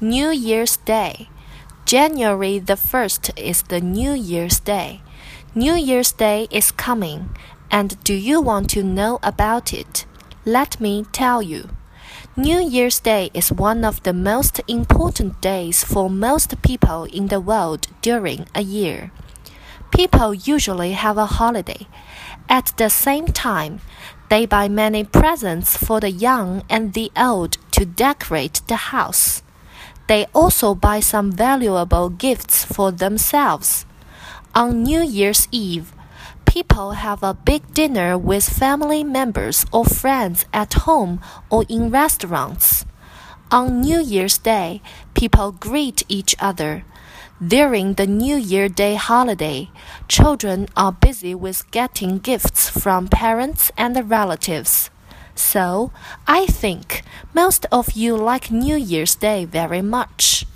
New Year's Day. January the 1st is the New Year's Day. New Year's Day is coming, and do you want to know about it? Let me tell you. New Year's Day is one of the most important days for most people in the world during a year. People usually have a holiday. At the same time, they buy many presents for the young and the old to decorate the house. They also buy some valuable gifts for themselves. On New Year's Eve, people have a big dinner with family members or friends at home or in restaurants. On New Year's Day, people greet each other. During the New Year Day holiday, children are busy with getting gifts from parents and relatives. So, I think most of you like New Year's Day very much.